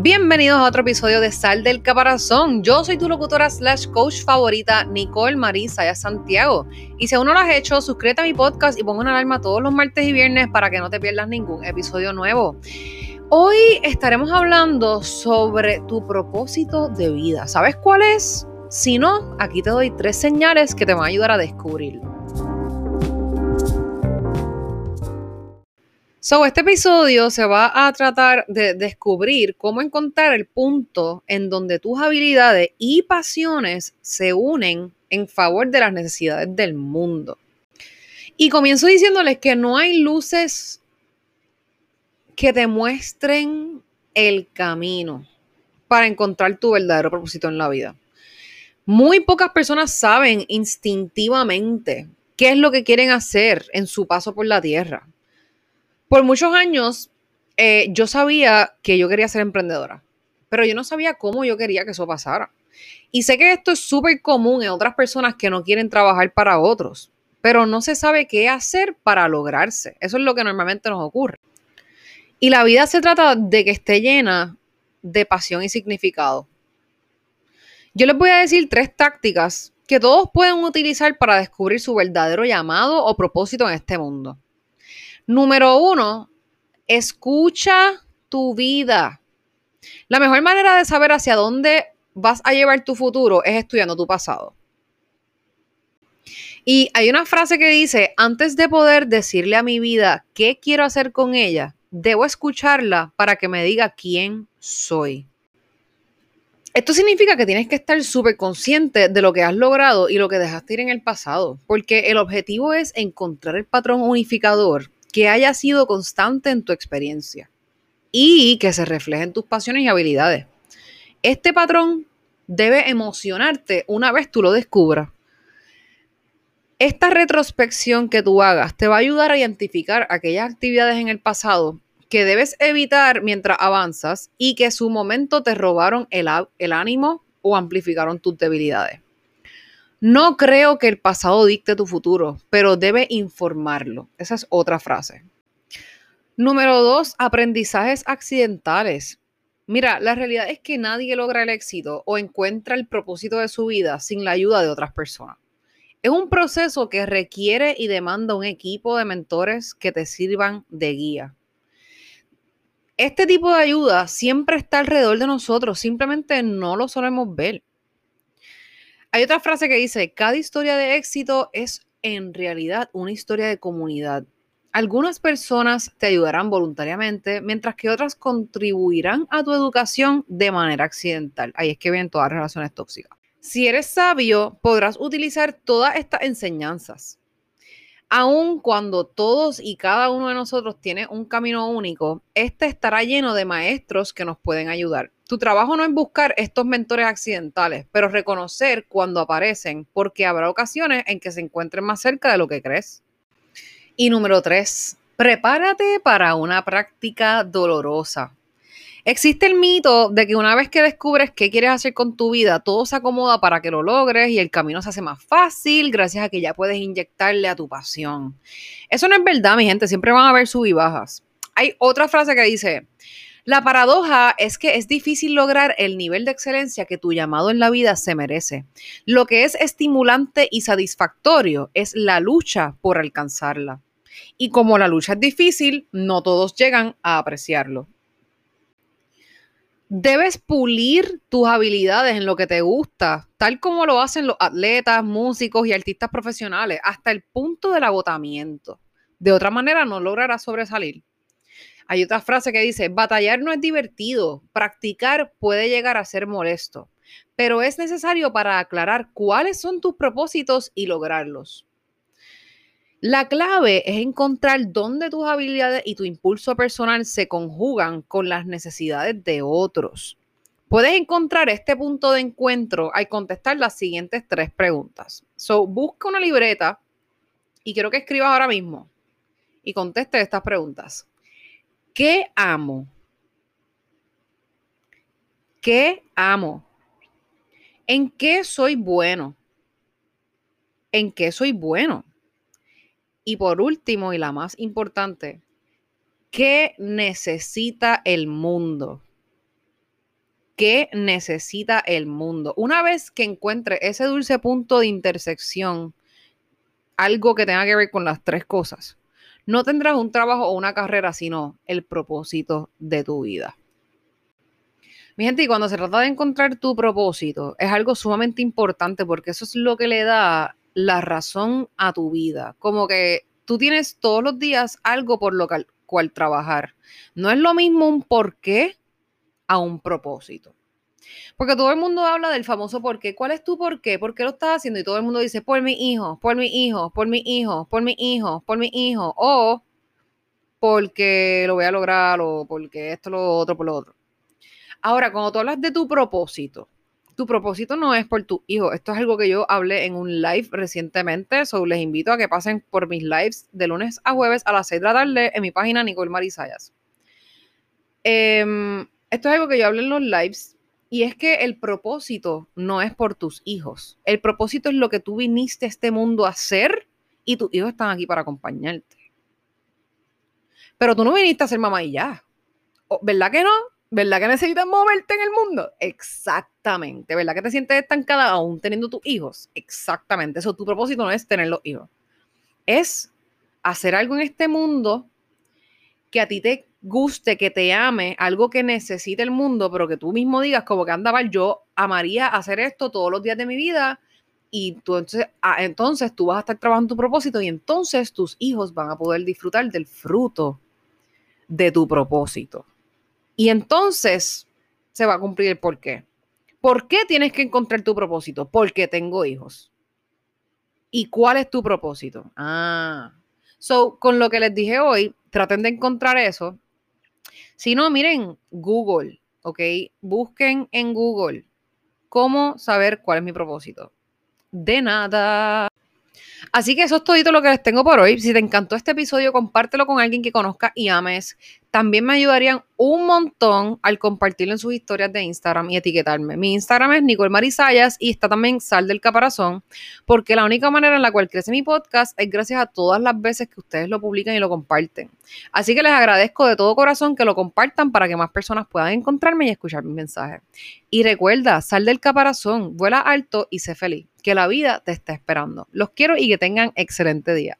Bienvenidos a otro episodio de Sal del Caparazón. Yo soy tu locutora slash coach favorita, Nicole Marisa Santiago. Y si aún no lo has hecho, suscríbete a mi podcast y pongo una alarma todos los martes y viernes para que no te pierdas ningún episodio nuevo. Hoy estaremos hablando sobre tu propósito de vida. ¿Sabes cuál es? Si no, aquí te doy tres señales que te van a ayudar a descubrirlo. So, este episodio se va a tratar de descubrir cómo encontrar el punto en donde tus habilidades y pasiones se unen en favor de las necesidades del mundo. Y comienzo diciéndoles que no hay luces que te muestren el camino para encontrar tu verdadero propósito en la vida. Muy pocas personas saben instintivamente qué es lo que quieren hacer en su paso por la tierra por muchos años eh, yo sabía que yo quería ser emprendedora, pero yo no sabía cómo yo quería que eso pasara. Y sé que esto es súper común en otras personas que no quieren trabajar para otros, pero no se sabe qué hacer para lograrse. Eso es lo que normalmente nos ocurre. Y la vida se trata de que esté llena de pasión y significado. Yo les voy a decir tres tácticas que todos pueden utilizar para descubrir su verdadero llamado o propósito en este mundo. Número uno, escucha tu vida. La mejor manera de saber hacia dónde vas a llevar tu futuro es estudiando tu pasado. Y hay una frase que dice, antes de poder decirle a mi vida qué quiero hacer con ella, debo escucharla para que me diga quién soy. Esto significa que tienes que estar súper consciente de lo que has logrado y lo que dejaste ir en el pasado, porque el objetivo es encontrar el patrón unificador que haya sido constante en tu experiencia y que se refleje en tus pasiones y habilidades. Este patrón debe emocionarte una vez tú lo descubras. Esta retrospección que tú hagas te va a ayudar a identificar aquellas actividades en el pasado que debes evitar mientras avanzas y que su momento te robaron el, el ánimo o amplificaron tus debilidades. No creo que el pasado dicte tu futuro, pero debe informarlo. Esa es otra frase. Número dos, aprendizajes accidentales. Mira, la realidad es que nadie logra el éxito o encuentra el propósito de su vida sin la ayuda de otras personas. Es un proceso que requiere y demanda un equipo de mentores que te sirvan de guía. Este tipo de ayuda siempre está alrededor de nosotros, simplemente no lo solemos ver. Hay otra frase que dice, cada historia de éxito es en realidad una historia de comunidad. Algunas personas te ayudarán voluntariamente, mientras que otras contribuirán a tu educación de manera accidental. Ahí es que vienen todas las relaciones tóxicas. Si eres sabio, podrás utilizar todas estas enseñanzas. Aun cuando todos y cada uno de nosotros tiene un camino único, este estará lleno de maestros que nos pueden ayudar. Tu trabajo no es buscar estos mentores accidentales, pero reconocer cuando aparecen, porque habrá ocasiones en que se encuentren más cerca de lo que crees. Y número tres, prepárate para una práctica dolorosa. Existe el mito de que una vez que descubres qué quieres hacer con tu vida, todo se acomoda para que lo logres y el camino se hace más fácil gracias a que ya puedes inyectarle a tu pasión. Eso no es verdad, mi gente, siempre van a haber sub y bajas. Hay otra frase que dice, la paradoja es que es difícil lograr el nivel de excelencia que tu llamado en la vida se merece. Lo que es estimulante y satisfactorio es la lucha por alcanzarla. Y como la lucha es difícil, no todos llegan a apreciarlo. Debes pulir tus habilidades en lo que te gusta, tal como lo hacen los atletas, músicos y artistas profesionales, hasta el punto del agotamiento. De otra manera, no lograrás sobresalir. Hay otra frase que dice, batallar no es divertido, practicar puede llegar a ser molesto, pero es necesario para aclarar cuáles son tus propósitos y lograrlos. La clave es encontrar dónde tus habilidades y tu impulso personal se conjugan con las necesidades de otros. Puedes encontrar este punto de encuentro al contestar las siguientes tres preguntas. So, busca una libreta y quiero que escribas ahora mismo y conteste estas preguntas. ¿Qué amo? ¿Qué amo? ¿En qué soy bueno? ¿En qué soy bueno? Y por último, y la más importante, ¿qué necesita el mundo? qué necesita el mundo. Una vez que encuentre ese dulce punto de intersección, algo que tenga que ver con las tres cosas, no tendrás un trabajo o una carrera, sino el propósito de tu vida. Mi gente, y cuando se trata de encontrar tu propósito, es algo sumamente importante porque eso es lo que le da la razón a tu vida. Como que tú tienes todos los días algo por lo cual, trabajar. No es lo mismo un por qué a un propósito. Porque todo el mundo habla del famoso por qué. ¿Cuál es tu por qué? ¿Por qué lo estás haciendo? Y todo el mundo dice, por mi hijo, por mi hijo, por mi hijo, por mi hijo, por mi hijo. O porque lo voy a lograr, o porque esto, lo otro, por lo otro. Ahora, cuando tú hablas de tu propósito, tu propósito no es por tu hijo. Esto es algo que yo hablé en un live recientemente. So les invito a que pasen por mis lives de lunes a jueves a las 6 de la tarde en mi página Nicole Marisayas. Em, esto es algo que yo hablé en los lives. Y es que el propósito no es por tus hijos. El propósito es lo que tú viniste a este mundo a hacer y tus hijos están aquí para acompañarte. Pero tú no viniste a ser mamá y ya. ¿Verdad que no? ¿Verdad que necesitas moverte en el mundo? Exactamente. ¿Verdad que te sientes estancada aún teniendo tus hijos? Exactamente. Eso, tu propósito no es tener los hijos. Es hacer algo en este mundo que a ti te guste, que te ame, algo que necesite el mundo, pero que tú mismo digas como que andaba, yo amaría hacer esto todos los días de mi vida y tú entonces, ah, entonces tú vas a estar trabajando tu propósito y entonces tus hijos van a poder disfrutar del fruto de tu propósito. Y entonces se va a cumplir el por qué. ¿Por qué tienes que encontrar tu propósito? Porque tengo hijos. ¿Y cuál es tu propósito? Ah. So, con lo que les dije hoy, traten de encontrar eso. Si no, miren, Google, ¿ok? Busquen en Google cómo saber cuál es mi propósito. De nada. Así que eso es todo lo que les tengo por hoy. Si te encantó este episodio, compártelo con alguien que conozca y ames. También me ayudarían un montón al compartirlo en sus historias de Instagram y etiquetarme. Mi Instagram es Nicole Marisayas y está también Sal del Caparazón, porque la única manera en la cual crece mi podcast es gracias a todas las veces que ustedes lo publican y lo comparten. Así que les agradezco de todo corazón que lo compartan para que más personas puedan encontrarme y escuchar mis mensajes. Y recuerda, sal del caparazón, vuela alto y sé feliz, que la vida te está esperando. Los quiero y que tengan excelente día.